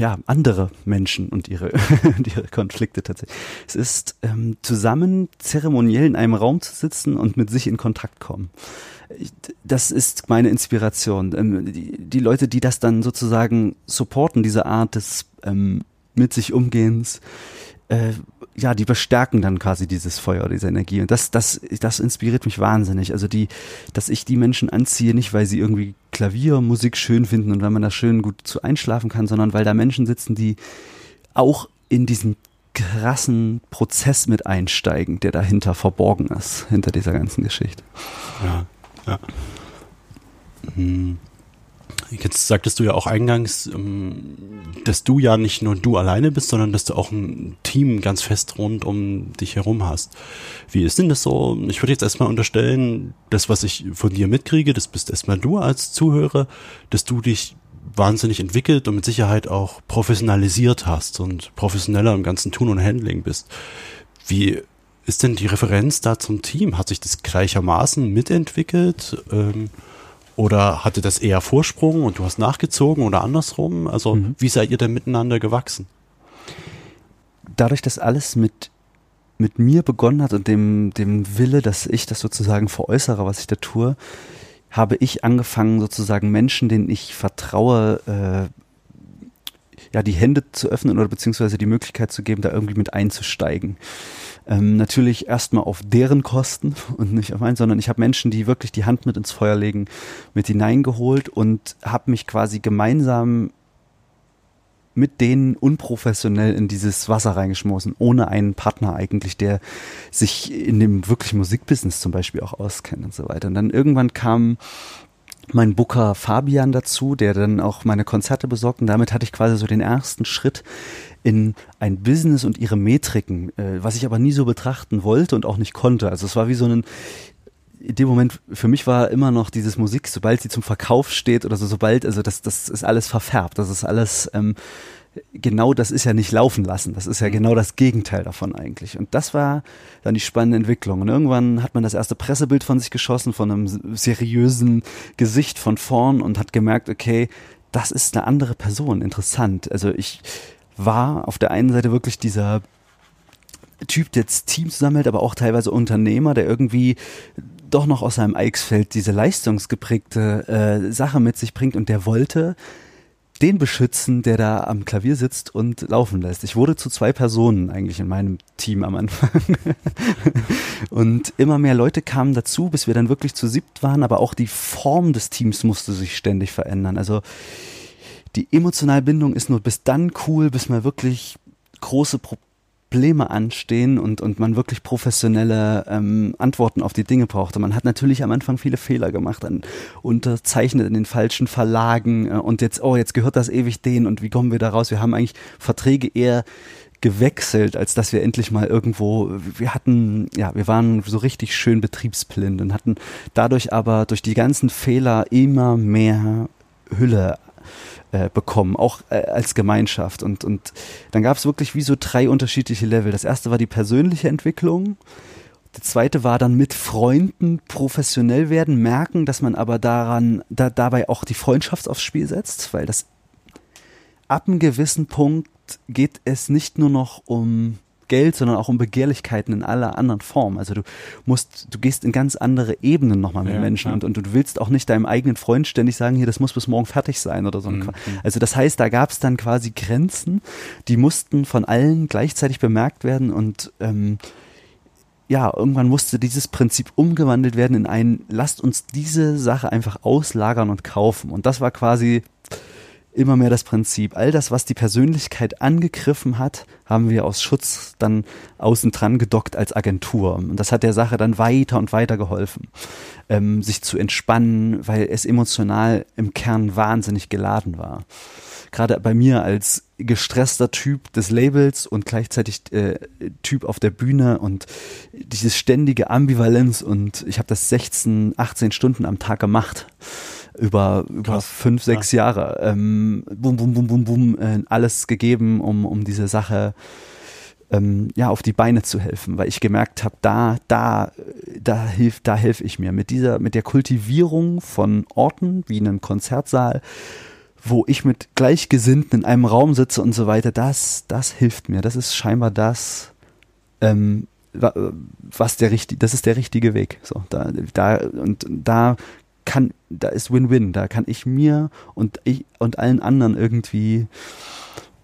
ja, andere Menschen und ihre, und ihre Konflikte tatsächlich. Es ist ähm, zusammen zeremoniell in einem Raum zu sitzen und mit sich in Kontakt kommen. Das ist meine Inspiration. Ähm, die, die Leute, die das dann sozusagen supporten, diese Art des ähm, mit sich Umgehens, äh, ja, die bestärken dann quasi dieses Feuer, diese Energie. Und das, das, das inspiriert mich wahnsinnig. Also die, dass ich die Menschen anziehe, nicht weil sie irgendwie Klaviermusik schön finden und weil man da schön gut zu einschlafen kann, sondern weil da Menschen sitzen, die auch in diesen krassen Prozess mit einsteigen, der dahinter verborgen ist, hinter dieser ganzen Geschichte. Ja, ja. Hm. Jetzt sagtest du ja auch eingangs, ähm, dass du ja nicht nur du alleine bist, sondern dass du auch ein Team ganz fest rund um dich herum hast. Wie ist denn das so? Ich würde jetzt erstmal unterstellen, das, was ich von dir mitkriege, das bist erstmal du als Zuhörer, dass du dich wahnsinnig entwickelt und mit Sicherheit auch professionalisiert hast und professioneller im ganzen Tun und Handling bist. Wie ist denn die Referenz da zum Team? Hat sich das gleichermaßen mitentwickelt? Ähm, oder hatte das eher Vorsprung und du hast nachgezogen oder andersrum? Also mhm. wie seid ihr denn miteinander gewachsen? Dadurch, dass alles mit mit mir begonnen hat und dem, dem Wille, dass ich das sozusagen veräußere, was ich da tue, habe ich angefangen, sozusagen Menschen, denen ich vertraue, äh, ja, die Hände zu öffnen oder beziehungsweise die Möglichkeit zu geben, da irgendwie mit einzusteigen. Ähm, natürlich erstmal auf deren Kosten und nicht auf meinen, sondern ich habe Menschen, die wirklich die Hand mit ins Feuer legen, mit hineingeholt und habe mich quasi gemeinsam mit denen unprofessionell in dieses Wasser reingeschmissen, ohne einen Partner eigentlich, der sich in dem wirklichen Musikbusiness zum Beispiel auch auskennt und so weiter. Und dann irgendwann kam mein Booker Fabian dazu, der dann auch meine Konzerte besorgt und damit hatte ich quasi so den ersten Schritt in ein Business und ihre Metriken, äh, was ich aber nie so betrachten wollte und auch nicht konnte. Also es war wie so ein, in dem Moment, für mich war immer noch dieses Musik, sobald sie zum Verkauf steht oder so, sobald, also das, das ist alles verfärbt, das ist alles, ähm, genau das ist ja nicht laufen lassen. Das ist ja mhm. genau das Gegenteil davon eigentlich. Und das war dann die spannende Entwicklung. Und irgendwann hat man das erste Pressebild von sich geschossen, von einem seriösen Gesicht von vorn und hat gemerkt, okay, das ist eine andere Person. Interessant. Also ich war auf der einen Seite wirklich dieser Typ, der jetzt Teams sammelt, aber auch teilweise Unternehmer, der irgendwie doch noch aus seinem Eichsfeld diese leistungsgeprägte äh, Sache mit sich bringt und der wollte den beschützen, der da am Klavier sitzt und laufen lässt. Ich wurde zu zwei Personen eigentlich in meinem Team am Anfang. und immer mehr Leute kamen dazu, bis wir dann wirklich zu siebt waren, aber auch die Form des Teams musste sich ständig verändern. Also die emotionale Bindung ist nur bis dann cool, bis man wirklich große Probleme Probleme anstehen und, und man wirklich professionelle ähm, Antworten auf die Dinge brauchte. Man hat natürlich am Anfang viele Fehler gemacht, dann unterzeichnet in den falschen Verlagen äh, und jetzt, oh, jetzt gehört das ewig denen und wie kommen wir da raus? Wir haben eigentlich Verträge eher gewechselt, als dass wir endlich mal irgendwo, wir hatten, ja, wir waren so richtig schön betriebsblind und hatten dadurch aber durch die ganzen Fehler immer mehr Hülle äh, bekommen, auch äh, als Gemeinschaft. Und, und dann gab es wirklich wie so drei unterschiedliche Level. Das erste war die persönliche Entwicklung. Der zweite war dann mit Freunden professionell werden, merken, dass man aber daran, da, dabei auch die Freundschaft aufs Spiel setzt, weil das ab einem gewissen Punkt geht es nicht nur noch um Geld, sondern auch um Begehrlichkeiten in aller anderen Form. Also du musst, du gehst in ganz andere Ebenen nochmal mit ja, Menschen. Und, und du willst auch nicht deinem eigenen Freund ständig sagen, hier, das muss bis morgen fertig sein oder so. Mhm. Also das heißt, da gab es dann quasi Grenzen, die mussten von allen gleichzeitig bemerkt werden und ähm, ja, irgendwann musste dieses Prinzip umgewandelt werden in ein, lasst uns diese Sache einfach auslagern und kaufen. Und das war quasi immer mehr das Prinzip. All das, was die Persönlichkeit angegriffen hat, haben wir aus Schutz dann außen dran gedockt als Agentur. Und das hat der Sache dann weiter und weiter geholfen, ähm, sich zu entspannen, weil es emotional im Kern wahnsinnig geladen war. Gerade bei mir als gestresster Typ des Labels und gleichzeitig äh, Typ auf der Bühne und dieses ständige Ambivalenz und ich habe das 16, 18 Stunden am Tag gemacht über, über fünf, sechs ja. Jahre. Ähm, bum, bum, bum, bum, bum, äh, alles gegeben, um, um diese Sache ähm, ja, auf die Beine zu helfen, weil ich gemerkt habe, da, da, da hilft, da helfe ich mir. Mit dieser, mit der Kultivierung von Orten wie einem Konzertsaal, wo ich mit Gleichgesinnten in einem Raum sitze und so weiter, das, das hilft mir. Das ist scheinbar das, ähm, was der richtige, das ist der richtige Weg. So, da, da, und da kann, da ist Win-Win. Da kann ich mir und ich und allen anderen irgendwie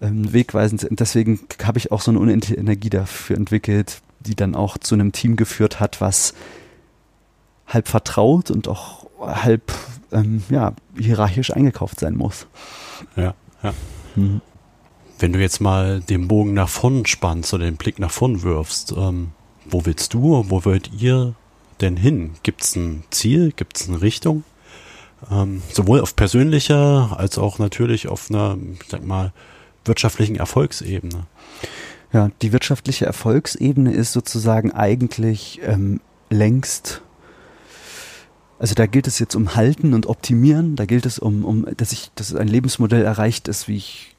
ähm, wegweisend sind. Deswegen habe ich auch so eine unendliche Energie dafür entwickelt, die dann auch zu einem Team geführt hat, was halb vertraut und auch halb ähm, ja, hierarchisch eingekauft sein muss. Ja, ja. Mhm. Wenn du jetzt mal den Bogen nach vorn spannst oder den Blick nach vorn wirfst, ähm, wo willst du, wo wollt ihr denn hin? Gibt es ein Ziel? Gibt es eine Richtung? Ähm, sowohl auf persönlicher als auch natürlich auf einer, ich sag mal, wirtschaftlichen Erfolgsebene. Ja, die wirtschaftliche Erfolgsebene ist sozusagen eigentlich ähm, längst also da gilt es jetzt um Halten und Optimieren, da gilt es um, um dass ich, dass ein Lebensmodell erreicht ist, wie ich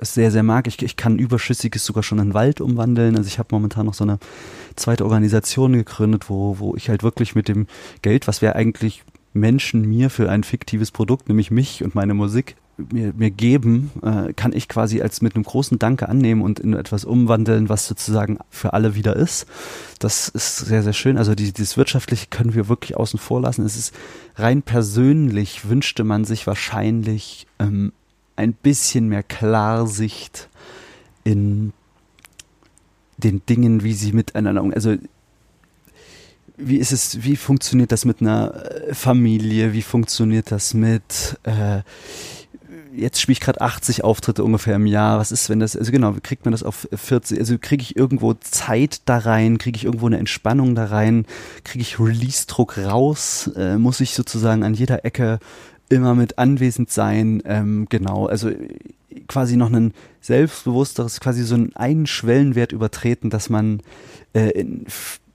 sehr, sehr mag. Ich, ich kann Überschüssiges sogar schon in Wald umwandeln. Also ich habe momentan noch so eine zweite Organisation gegründet, wo, wo ich halt wirklich mit dem Geld, was wir eigentlich Menschen mir für ein fiktives Produkt, nämlich mich und meine Musik, mir, mir geben, äh, kann ich quasi als mit einem großen Danke annehmen und in etwas umwandeln, was sozusagen für alle wieder ist. Das ist sehr, sehr schön. Also die, dieses Wirtschaftliche können wir wirklich außen vor lassen. Es ist rein persönlich wünschte man sich wahrscheinlich ähm, ein bisschen mehr Klarsicht in den Dingen, wie sie miteinander, also wie ist es, wie funktioniert das mit einer äh, Familie, wie funktioniert das mit, äh, jetzt spiele ich gerade 80 Auftritte ungefähr im Jahr, was ist, wenn das, also genau, kriegt man das auf 40, also kriege ich irgendwo Zeit da rein, kriege ich irgendwo eine Entspannung da rein, kriege ich Release-Druck raus, äh, muss ich sozusagen an jeder Ecke immer mit anwesend sein, ähm, genau, also quasi noch ein selbstbewussteres, quasi so einen, einen Schwellenwert übertreten, dass man, äh, in,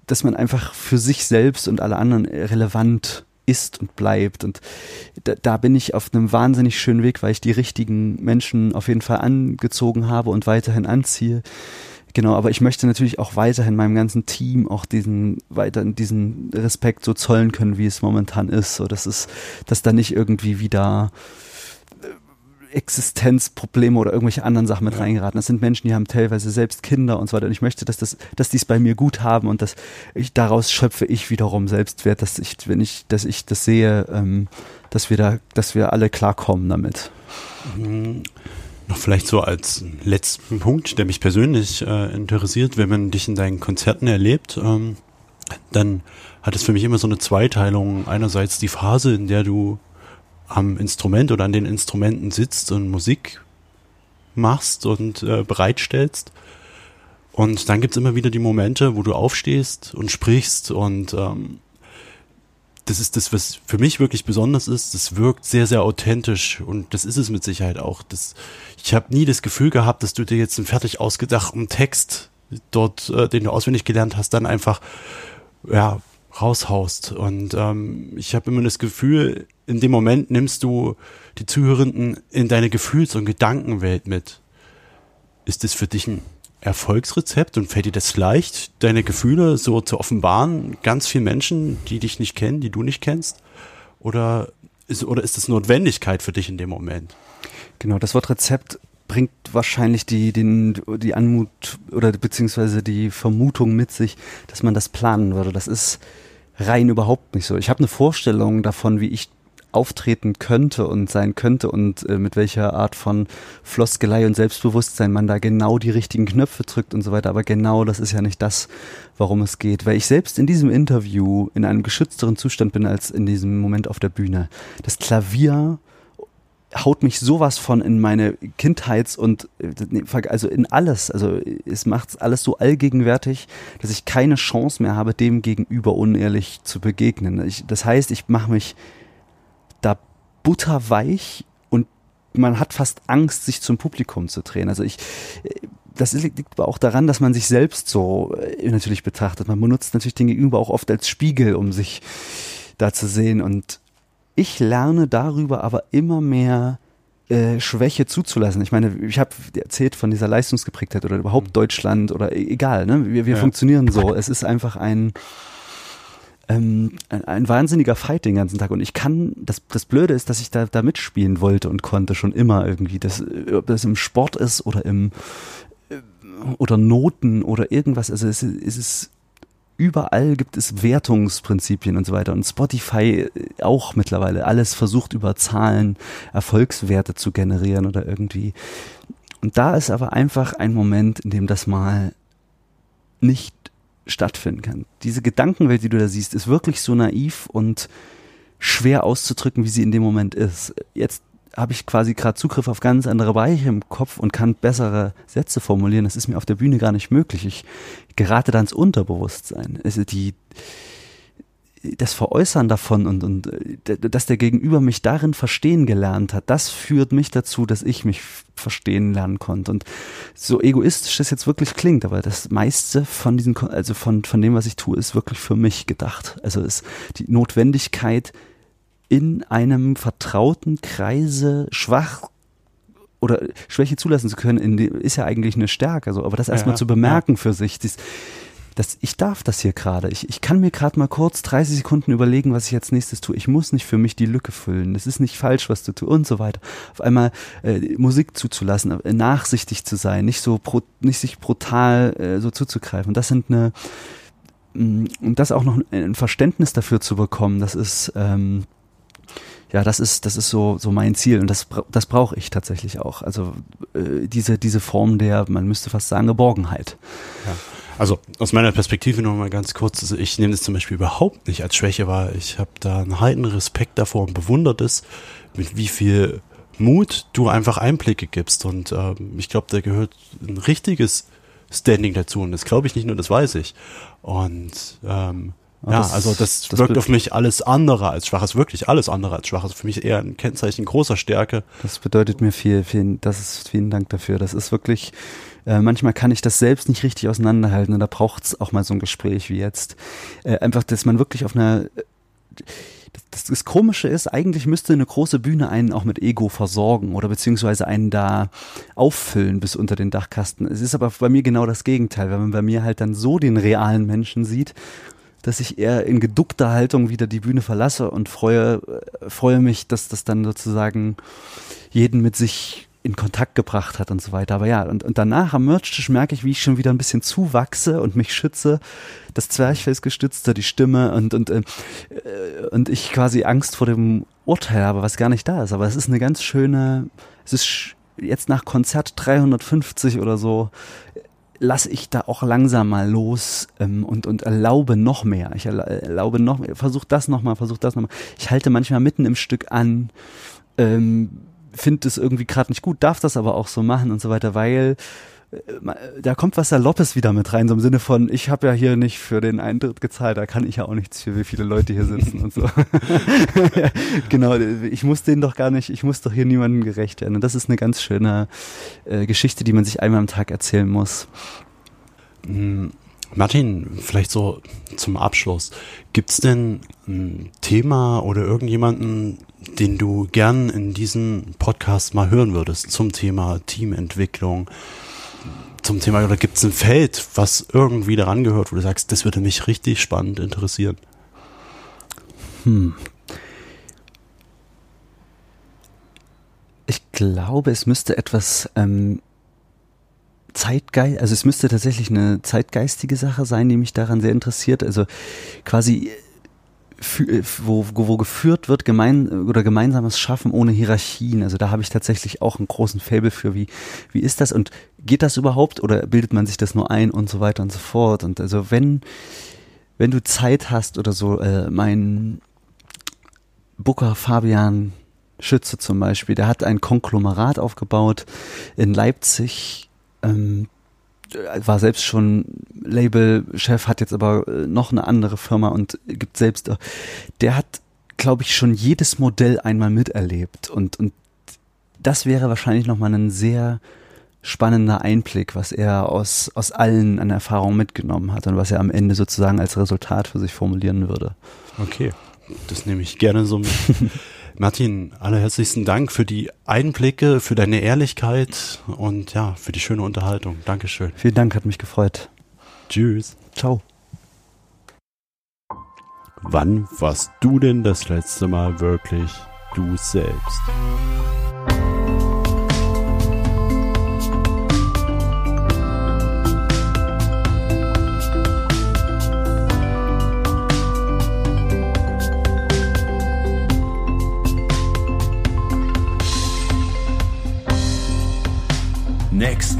dass man einfach für sich selbst und alle anderen relevant ist und bleibt. Und da, da, bin ich auf einem wahnsinnig schönen Weg, weil ich die richtigen Menschen auf jeden Fall angezogen habe und weiterhin anziehe. Genau, aber ich möchte natürlich auch weiterhin meinem ganzen Team auch diesen weiter diesen Respekt so zollen können, wie es momentan ist, so dass es, dass da nicht irgendwie wieder Existenzprobleme oder irgendwelche anderen Sachen mit ja. reingeraten. Das sind Menschen, die haben teilweise selbst Kinder und so weiter. Und ich möchte, dass das, dass die es bei mir gut haben und dass ich daraus schöpfe ich wiederum Selbstwert, dass ich, wenn ich, dass ich das sehe, ähm, dass wir da, dass wir alle klarkommen damit. Mhm. Noch vielleicht so als letzten Punkt, der mich persönlich äh, interessiert, wenn man dich in deinen Konzerten erlebt, ähm, dann hat es für mich immer so eine Zweiteilung. Einerseits die Phase, in der du am Instrument oder an den Instrumenten sitzt und Musik machst und äh, bereitstellst. Und dann gibt's immer wieder die Momente, wo du aufstehst und sprichst und ähm, das ist das, was für mich wirklich besonders ist. Das wirkt sehr, sehr authentisch und das ist es mit Sicherheit auch. Das, ich habe nie das Gefühl gehabt, dass du dir jetzt einen fertig ausgedachten Text dort, äh, den du auswendig gelernt hast, dann einfach ja raushaust. Und ähm, ich habe immer das Gefühl, in dem Moment nimmst du die Zuhörenden in deine Gefühls- und Gedankenwelt mit. Ist das für dich ein Erfolgsrezept und fällt dir das leicht, deine Gefühle so zu offenbaren, ganz vielen Menschen, die dich nicht kennen, die du nicht kennst? Oder ist, oder ist das Notwendigkeit für dich in dem Moment? Genau, das Wort Rezept bringt wahrscheinlich die, den, die Anmut oder beziehungsweise die Vermutung mit sich, dass man das planen würde. Das ist rein überhaupt nicht so. Ich habe eine Vorstellung davon, wie ich auftreten könnte und sein könnte und äh, mit welcher Art von Floskelei und Selbstbewusstsein man da genau die richtigen Knöpfe drückt und so weiter. Aber genau das ist ja nicht das, warum es geht. Weil ich selbst in diesem Interview in einem geschützteren Zustand bin als in diesem Moment auf der Bühne. Das Klavier haut mich sowas von in meine Kindheits- und also in alles. Also es macht alles so allgegenwärtig, dass ich keine Chance mehr habe, dem gegenüber unehrlich zu begegnen. Ich, das heißt, ich mache mich da butterweich und man hat fast Angst, sich zum Publikum zu drehen. Also ich, das liegt aber auch daran, dass man sich selbst so äh, natürlich betrachtet. Man benutzt natürlich den Gegenüber auch oft als Spiegel, um sich da zu sehen. Und ich lerne darüber aber immer mehr äh, Schwäche zuzulassen. Ich meine, ich habe erzählt von dieser Leistungsgeprägtheit oder überhaupt mhm. Deutschland oder e-, egal. Ne? Wir, wir ja. funktionieren so. Es ist einfach ein ähm, ein, ein, wahnsinniger Fight den ganzen Tag. Und ich kann, das, das Blöde ist, dass ich da, da mitspielen wollte und konnte schon immer irgendwie. Das, ob das im Sport ist oder im äh, oder Noten oder irgendwas. Also es, es ist überall gibt es Wertungsprinzipien und so weiter. Und Spotify äh, auch mittlerweile alles versucht über Zahlen Erfolgswerte zu generieren oder irgendwie. Und da ist aber einfach ein Moment, in dem das mal nicht stattfinden kann. Diese Gedankenwelt, die du da siehst, ist wirklich so naiv und schwer auszudrücken, wie sie in dem Moment ist. Jetzt habe ich quasi gerade Zugriff auf ganz andere Bereiche im Kopf und kann bessere Sätze formulieren. Das ist mir auf der Bühne gar nicht möglich. Ich gerate dann ins Unterbewusstsein. Also die, das Veräußern davon und, und äh, dass der Gegenüber mich darin verstehen gelernt hat, das führt mich dazu, dass ich mich verstehen lernen konnte. Und so egoistisch das jetzt wirklich klingt, aber das meiste von diesem, also von, von dem, was ich tue, ist wirklich für mich gedacht. Also ist die Notwendigkeit, in einem vertrauten Kreise schwach oder Schwäche zulassen zu können, die, ist ja eigentlich eine Stärke. So. Aber das erstmal ja, zu bemerken ja. für sich, dies, das, ich darf das hier gerade. Ich, ich kann mir gerade mal kurz 30 Sekunden überlegen, was ich jetzt nächstes tue. Ich muss nicht für mich die Lücke füllen. Es ist nicht falsch, was du tust und so weiter. Auf einmal äh, Musik zuzulassen, äh, nachsichtig zu sein, nicht so pro, nicht sich brutal äh, so zuzugreifen. Das sind eine mm, und das auch noch ein Verständnis dafür zu bekommen, das ist ähm, ja, das ist, das ist so, so mein Ziel und das, das brauche ich tatsächlich auch. Also äh, diese, diese Form der, man müsste fast sagen, Geborgenheit. Ja. Also aus meiner Perspektive noch mal ganz kurz, also ich nehme das zum Beispiel überhaupt nicht als Schwäche wahr. Ich habe da einen heiden Respekt davor und bewundert es, mit wie viel Mut du einfach Einblicke gibst. Und ähm, ich glaube, da gehört ein richtiges Standing dazu. Und das glaube ich nicht nur, das weiß ich. Und ähm, ja, das, also das, das wirkt auf mich alles andere als schwach. Es ist wirklich alles andere als schwach. Es ist für mich eher ein Kennzeichen großer Stärke. Das bedeutet mir viel, vielen, das ist, vielen Dank dafür. Das ist wirklich, äh, manchmal kann ich das selbst nicht richtig auseinanderhalten und da braucht es auch mal so ein Gespräch wie jetzt. Äh, einfach, dass man wirklich auf einer, das, das Komische ist, eigentlich müsste eine große Bühne einen auch mit Ego versorgen oder beziehungsweise einen da auffüllen bis unter den Dachkasten. Es ist aber bei mir genau das Gegenteil, weil man bei mir halt dann so den realen Menschen sieht, dass ich eher in geduckter Haltung wieder die Bühne verlasse und freue, äh, freue mich, dass das dann sozusagen jeden mit sich in Kontakt gebracht hat und so weiter. Aber ja, und, und danach am Merchtisch merke ich, wie ich schon wieder ein bisschen zuwachse und mich schütze. Das Zwerchfellsgestützte, die Stimme und, und, äh, und ich quasi Angst vor dem Urteil habe, was gar nicht da ist. Aber es ist eine ganz schöne, es ist jetzt nach Konzert 350 oder so, lasse ich da auch langsam mal los ähm, und, und erlaube noch mehr. Ich erlaube noch mehr, versuch das nochmal, versuch das nochmal. Ich halte manchmal mitten im Stück an, ähm, finde es irgendwie gerade nicht gut, darf das aber auch so machen und so weiter, weil äh, da kommt was Saloppes wieder mit rein, so im Sinne von, ich habe ja hier nicht für den Eintritt gezahlt, da kann ich ja auch nichts für, wie viele Leute hier sitzen und so. genau, ich muss denen doch gar nicht, ich muss doch hier niemandem gerecht werden. Und das ist eine ganz schöne äh, Geschichte, die man sich einmal am Tag erzählen muss. Hm, Martin, vielleicht so zum Abschluss. Gibt's denn ein Thema oder irgendjemanden, den du gern in diesem Podcast mal hören würdest zum Thema Teamentwicklung? Zum Thema, oder gibt's ein Feld, was irgendwie daran gehört, wo du sagst, das würde mich richtig spannend interessieren? Hm. Ich glaube, es müsste etwas ähm, Zeitgeist, also es müsste tatsächlich eine zeitgeistige Sache sein, die mich daran sehr interessiert. Also quasi wo, wo geführt wird, gemein oder gemeinsames Schaffen ohne Hierarchien. Also da habe ich tatsächlich auch einen großen Fable für, wie, wie ist das und geht das überhaupt oder bildet man sich das nur ein und so weiter und so fort. Und also wenn, wenn du Zeit hast oder so, äh, mein Booker Fabian Schütze zum Beispiel, der hat ein Konglomerat aufgebaut in Leipzig, ähm, war selbst schon Labelchef, hat jetzt aber äh, noch eine andere Firma und gibt selbst, äh, der hat, glaube ich, schon jedes Modell einmal miterlebt und, und das wäre wahrscheinlich nochmal ein sehr spannender Einblick, was er aus, aus allen an Erfahrungen mitgenommen hat und was er am Ende sozusagen als Resultat für sich formulieren würde. Okay, das nehme ich gerne so mit. Martin, allerherzlichsten Dank für die Einblicke, für deine Ehrlichkeit und ja, für die schöne Unterhaltung. Dankeschön. Vielen Dank, hat mich gefreut. Tschüss. Ciao. Wann warst du denn das letzte Mal wirklich du selbst?